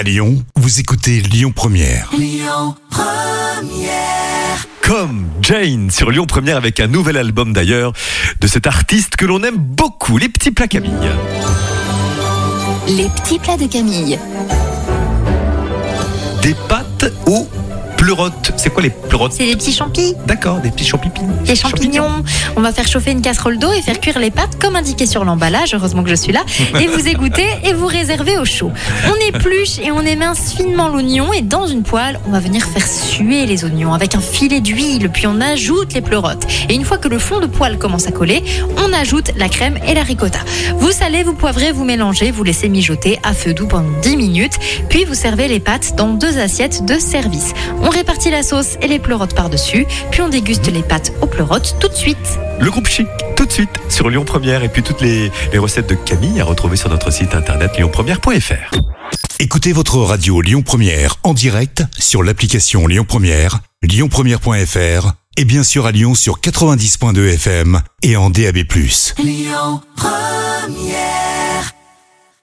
À Lyon, vous écoutez Lyon Première. Comme Jane sur Lyon Première avec un nouvel album d'ailleurs de cet artiste que l'on aime beaucoup, les petits plats Camille. Les petits plats de Camille. Des pâtes pleurotes. C'est quoi les pleurotes C'est des petits champis, D'accord, des petits champignons. des champignons. On va faire chauffer une casserole d'eau et faire cuire les pâtes comme indiqué sur l'emballage. Heureusement que je suis là. Et vous égouttez et vous réservez au chaud. On épluche et on émince finement l'oignon et dans une poêle, on va venir faire suer les oignons avec un filet d'huile. Puis on ajoute les pleurotes. Et une fois que le fond de poêle commence à coller, on ajoute la crème et la ricotta. Vous salez, vous poivrez, vous mélangez, vous laissez mijoter à feu doux pendant 10 minutes. Puis vous servez les pâtes dans deux assiettes de service. On répartit la sauce et les pleurotes par-dessus. Puis on déguste les pâtes aux pleurotes tout de suite. Le groupe Chic, tout de suite sur Lyon Première. Et puis toutes les, les recettes de Camille à retrouver sur notre site internet lyonpremière.fr. Écoutez votre radio Lyon Première en direct sur l'application Lyon Première, lyonpremière.fr et bien sûr à Lyon sur 90.2 FM et en DAB+. Lyon Première